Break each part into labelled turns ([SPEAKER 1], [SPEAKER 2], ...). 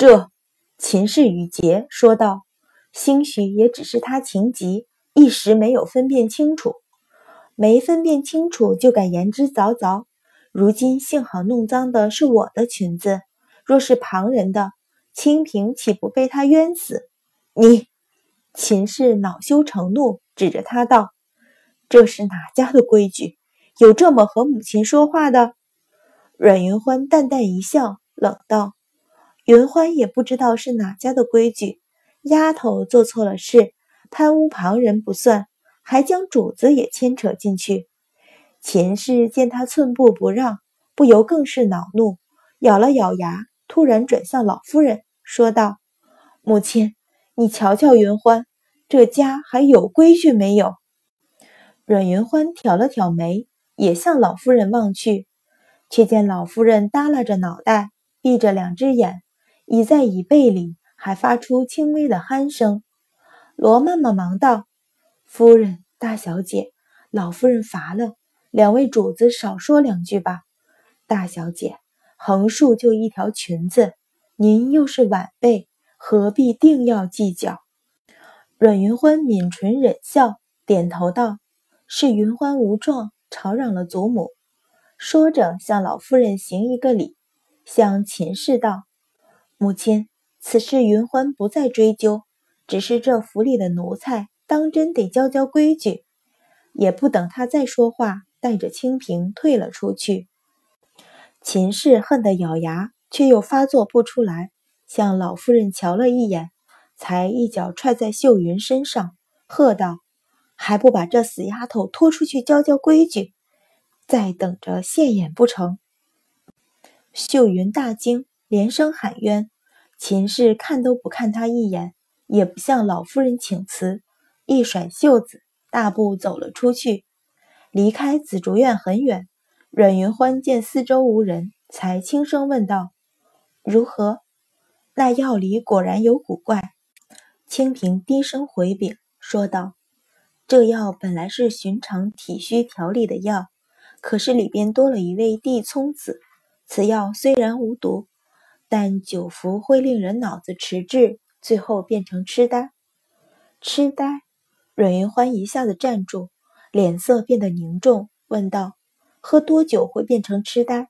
[SPEAKER 1] 这秦氏语结说道：“兴许也只是他情急，一时没有分辨清楚，没分辨清楚就敢言之凿凿。如今幸好弄脏的是我的裙子，若是旁人的，清平岂不被他冤死？你！”秦氏恼羞成怒，指着他道：“这是哪家的规矩？有这么和母亲说话的？”阮云欢淡淡一笑，冷道。云欢也不知道是哪家的规矩，丫头做错了事，贪污旁人不算，还将主子也牵扯进去。秦氏见他寸步不让，不由更是恼怒，咬了咬牙，突然转向老夫人，说道：“母亲，你瞧瞧云欢，这家还有规矩没有？”阮云欢挑了挑眉，也向老夫人望去，却见老夫人耷拉着脑袋，闭着两只眼。倚在椅背里，还发出轻微的鼾声。罗妈妈忙道：“夫人，大小姐，老夫人乏了，两位主子少说两句吧。大小姐，横竖就一条裙子，您又是晚辈，何必定要计较？”阮云欢抿唇忍笑，点头道：“是云欢无状，吵嚷了祖母。”说着，向老夫人行一个礼，向秦氏道。母亲，此事云欢不再追究，只是这府里的奴才当真得教教规矩。也不等他再说话，带着清平退了出去。秦氏恨得咬牙，却又发作不出来，向老夫人瞧了一眼，才一脚踹在秀云身上，喝道：“还不把这死丫头拖出去教教规矩？再等着现眼不成？”秀云大惊。连声喊冤，秦氏看都不看他一眼，也不向老夫人请辞，一甩袖子，大步走了出去。离开紫竹院很远，阮云欢见四周无人，才轻声问道：“如何？那药里果然有古怪？”清平低声回禀说道：“这药本来是寻常体虚调理的药，可是里边多了一味地葱子。此药虽然无毒。”但久服会令人脑子迟滞，最后变成痴呆。痴呆，阮云欢一下子站住，脸色变得凝重，问道：“喝多久会变成痴呆？”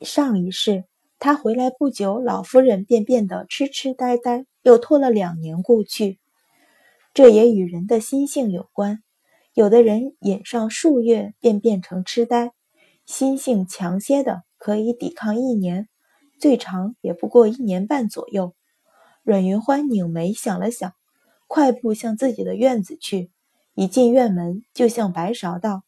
[SPEAKER 1] 上一世他回来不久，老夫人便变得痴痴呆呆，又拖了两年过去。这也与人的心性有关，有的人饮上数月便变成痴呆，心性强些的可以抵抗一年。最长也不过一年半左右。阮云欢拧眉想了想，快步向自己的院子去。一进院门，就向白芍道：“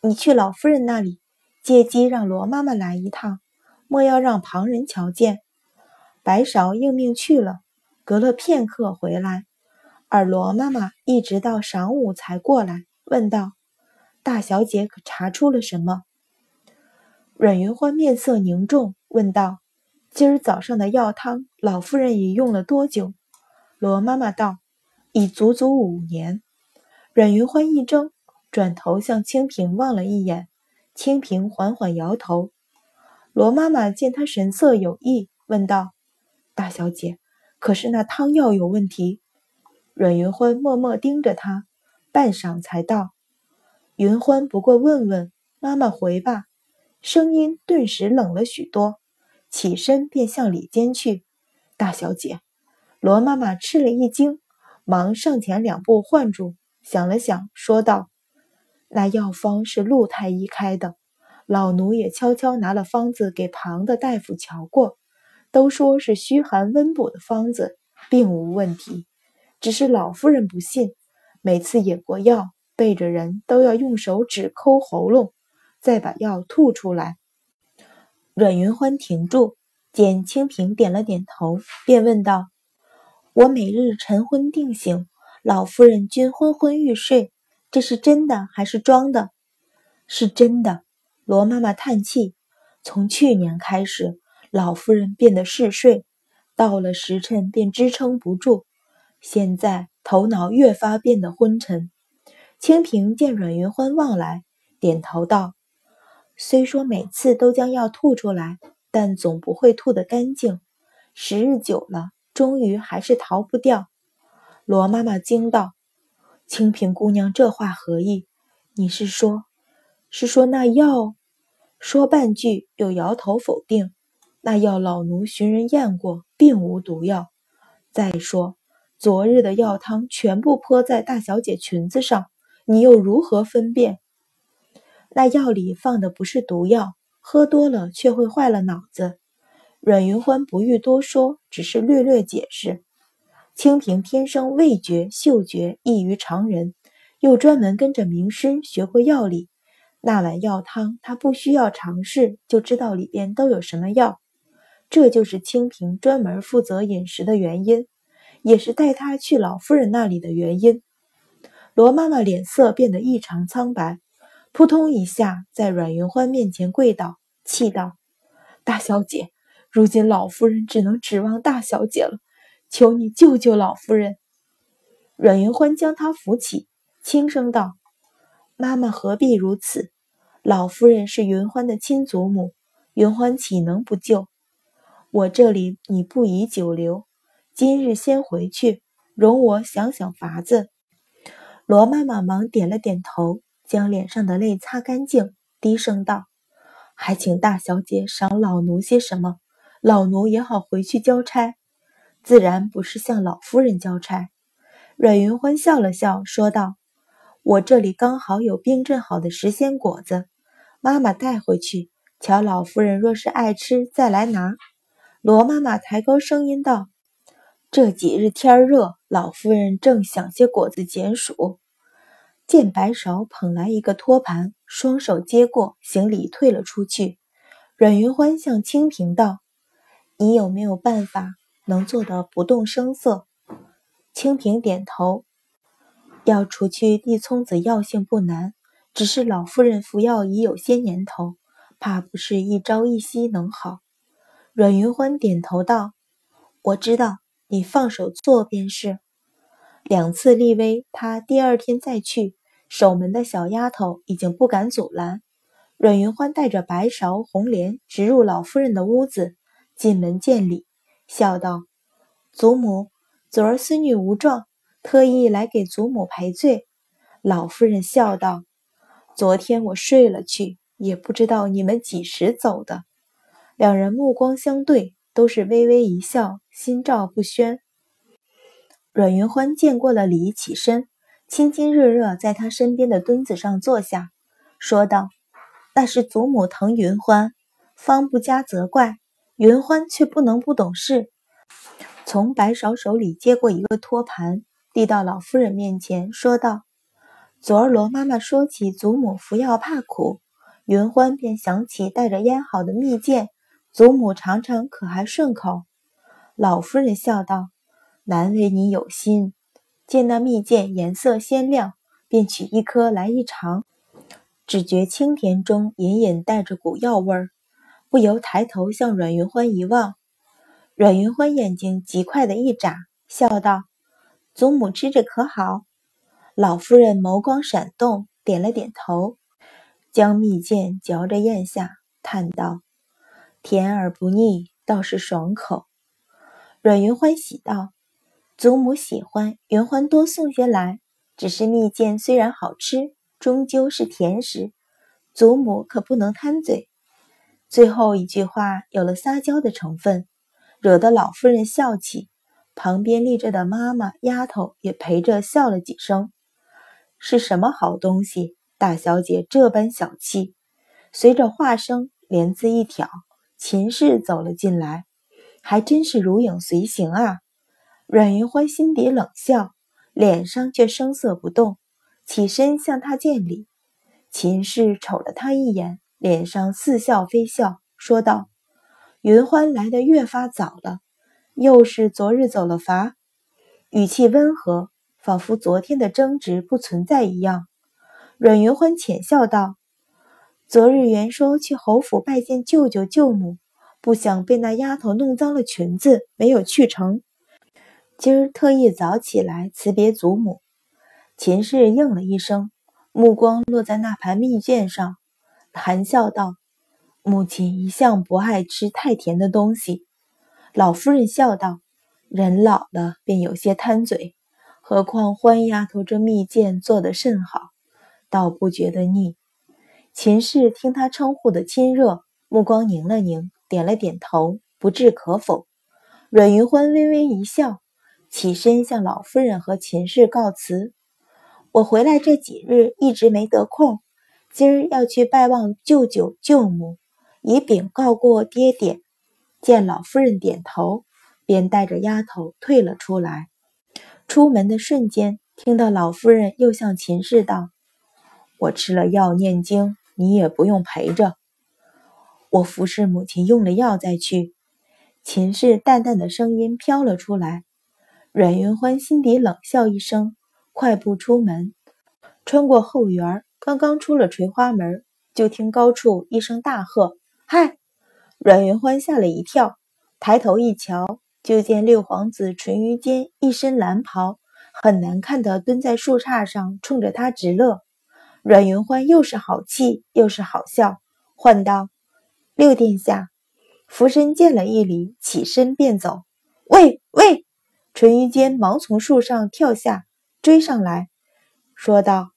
[SPEAKER 1] 你去老夫人那里，借机让罗妈妈来一趟，莫要让旁人瞧见。”白芍应命去了。隔了片刻回来，而罗妈妈一直到晌午才过来，问道：“大小姐可查出了什么？”阮云欢面色凝重，问道。今儿早上的药汤，老夫人已用了多久？罗妈妈道：“已足足五年。”阮云欢一怔，转头向清平望了一眼。清平缓缓摇头。罗妈妈见他神色有异，问道：“大小姐，可是那汤药有问题？”阮云欢默默盯着他，半晌才道：“云欢不过问问，妈妈回吧。”声音顿时冷了许多。起身便向里间去，大小姐，罗妈妈吃了一惊，忙上前两步唤住，想了想，说道：“那药方是陆太医开的，老奴也悄悄拿了方子给旁的大夫瞧过，都说是虚寒温补的方子，并无问题。只是老夫人不信，每次饮过药，背着人都要用手指抠喉咙，再把药吐出来。”阮云欢停住，见清平点了点头，便问道：“我每日晨昏定醒，老夫人均昏昏欲睡，这是真的还是装的？”“是真的。”罗妈妈叹气：“从去年开始，老夫人变得嗜睡，到了时辰便支撑不住，现在头脑越发变得昏沉。”清平见阮云欢望来，点头道。虽说每次都将药吐出来，但总不会吐得干净。时日久了，终于还是逃不掉。罗妈妈惊道：“清平姑娘，这话何意？你是说，是说那药？”说半句，又摇头否定：“那药老奴寻人验过，并无毒药。再说，昨日的药汤全部泼在大小姐裙子上，你又如何分辨？那药里放的不是毒药，喝多了却会坏了脑子。”阮云欢不欲多说，只是略略解释。清平天生味觉、嗅觉异于常人，又专门跟着名师学会药理。那碗药汤，他不需要尝试就知道里边都有什么药。这就是清平专门负责饮食的原因，也是带他去老夫人那里的原因。罗妈妈脸色变得异常苍白，扑通一下在阮云欢面前跪倒，气道：“大小姐。”如今老夫人只能指望大小姐了，求你救救老夫人。阮云欢将她扶起，轻声道：“妈妈何必如此？老夫人是云欢的亲祖母，云欢岂能不救？我这里你不宜久留，今日先回去，容我想想法子。”罗妈妈忙点了点头，将脸上的泪擦干净，低声道：“还请大小姐赏老奴些什么？”老奴也好回去交差，自然不是向老夫人交差。阮云欢笑了笑，说道：“我这里刚好有冰镇好的时鲜果子，妈妈带回去。瞧老夫人若是爱吃，再来拿。”罗妈妈抬高声音道：“这几日天热，老夫人正想些果子解暑。”见白芍捧来一个托盘，双手接过，行礼退了出去。阮云欢向清平道。你有没有办法能做得不动声色？清平点头。要除去地葱子药性不难，只是老夫人服药已有些年头，怕不是一朝一夕能好。阮云欢点头道：“我知道，你放手做便是。”两次立威，他第二天再去，守门的小丫头已经不敢阻拦。阮云欢带着白芍、红莲直入老夫人的屋子。进门见礼，笑道：“祖母，昨儿孙女无状，特意来给祖母赔罪。”老夫人笑道：“昨天我睡了去，也不知道你们几时走的。”两人目光相对，都是微微一笑，心照不宣。阮云欢见过了礼，起身，亲亲热热在他身边的墩子上坐下，说道：“那是祖母疼云欢，方不加责怪。”云欢却不能不懂事，从白芍手里接过一个托盘，递到老夫人面前，说道：“昨儿罗妈妈说起祖母服药怕苦，云欢便想起带着腌好的蜜饯，祖母尝尝可还顺口。”老夫人笑道：“难为你有心。”见那蜜饯颜色鲜亮，便取一颗来一尝，只觉清甜中隐隐带着股药味儿。不由抬头向阮云欢一望，阮云欢眼睛极快的一眨，笑道：“祖母吃着可好？”老夫人眸光闪动，点了点头，将蜜饯嚼着咽下，叹道：“甜而不腻，倒是爽口。”阮云欢喜道：“祖母喜欢，圆欢多送些来。只是蜜饯虽然好吃，终究是甜食，祖母可不能贪嘴。”最后一句话有了撒娇的成分，惹得老夫人笑起，旁边立着的妈妈、丫头也陪着笑了几声。是什么好东西？大小姐这般小气。随着话声，帘子一挑，秦氏走了进来，还真是如影随形啊！阮云欢心底冷笑，脸上却声色不动，起身向他见礼。秦氏瞅了他一眼。脸上似笑非笑，说道：“云欢来的越发早了，又是昨日走了乏？”语气温和，仿佛昨天的争执不存在一样。阮云欢浅笑道：“昨日原说去侯府拜见舅舅舅母，不想被那丫头弄脏了裙子，没有去成。今儿特意早起来辞别祖母。”秦氏应了一声，目光落在那盘蜜饯上。含笑道：“母亲一向不爱吃太甜的东西。”老夫人笑道：“人老了便有些贪嘴，何况欢丫头这蜜饯做得甚好，倒不觉得腻。”秦氏听他称呼的亲热，目光凝了凝，点了点头，不置可否。阮云欢微微一笑，起身向老夫人和秦氏告辞：“我回来这几日一直没得空，今儿要去拜望舅舅舅母，以禀告过爹爹。”见老夫人点头，便带着丫头退了出来。出门的瞬间，听到老夫人又向秦氏道：“我吃了药念经。”你也不用陪着，我服侍母亲用了药再去。秦氏淡淡的声音飘了出来。阮云欢心底冷笑一声，快步出门，穿过后园，刚刚出了垂花门，就听高处一声大喝：“嗨！”阮云欢吓了一跳，抬头一瞧，就见六皇子淳于坚一身蓝袍，很难看的蹲在树杈上，冲着他直乐。阮云欢又是好气又是好笑，唤道：“六殿下！”福身见了一礼，起身便走。喂喂！淳于坚忙从树上跳下，追上来，说道：“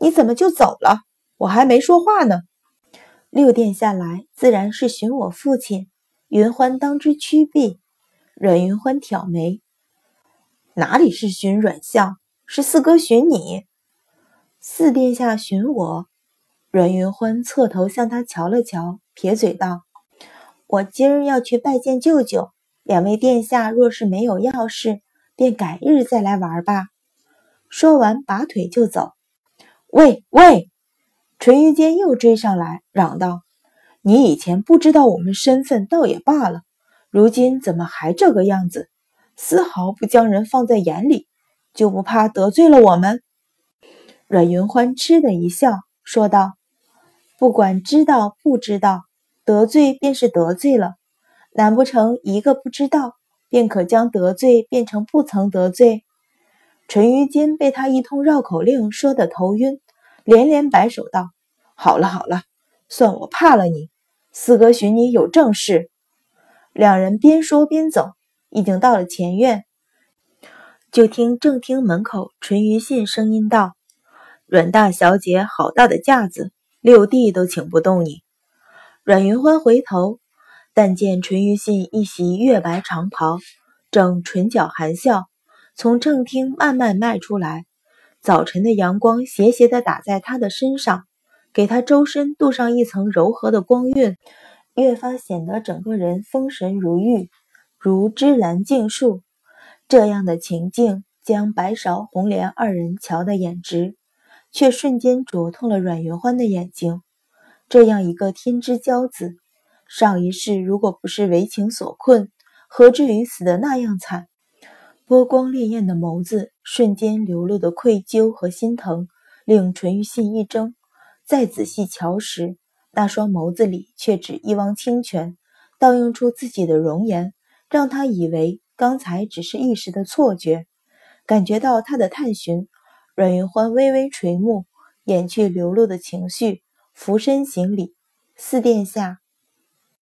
[SPEAKER 1] 你怎么就走了？我还没说话呢。”六殿下来，自然是寻我父亲。云欢当之屈避。阮云欢挑眉：“哪里是寻阮相？是四哥寻你。”四殿下寻我，阮云欢侧头向他瞧了瞧，撇嘴道：“我今儿要去拜见舅舅，两位殿下若是没有要事，便改日再来玩吧。”说完，拔腿就走。喂喂！淳于坚又追上来，嚷道：“你以前不知道我们身份，倒也罢了，如今怎么还这个样子？丝毫不将人放在眼里，就不怕得罪了我们？”阮云欢嗤的一笑，说道：“不管知道不知道，得罪便是得罪了。难不成一个不知道，便可将得罪变成不曾得罪？”淳于坚被他一通绕口令说得头晕，连连摆手道：“好了好了，算我怕了你。四哥寻你有正事。”两人边说边走，已经到了前院，就听正厅门口淳于信声音道。阮大小姐，好大的架子，六弟都请不动你。阮云欢回头，但见淳于信一袭月白长袍，正唇角含笑，从正厅慢慢迈出来。早晨的阳光斜斜地打在他的身上，给他周身镀上一层柔和的光晕，越发显得整个人风神如玉，如芝兰净树。这样的情境，将白芍、红莲二人瞧得眼直。却瞬间灼痛了阮云欢的眼睛。这样一个天之骄子，上一世如果不是为情所困，何至于死得那样惨？波光潋滟的眸子，瞬间流露的愧疚和心疼，令淳于信一怔。再仔细瞧时，那双眸子里却只一汪清泉，倒映出自己的容颜，让他以为刚才只是一时的错觉。感觉到他的探寻。阮云欢微微垂目，掩去流露的情绪，俯身行礼：“四殿下，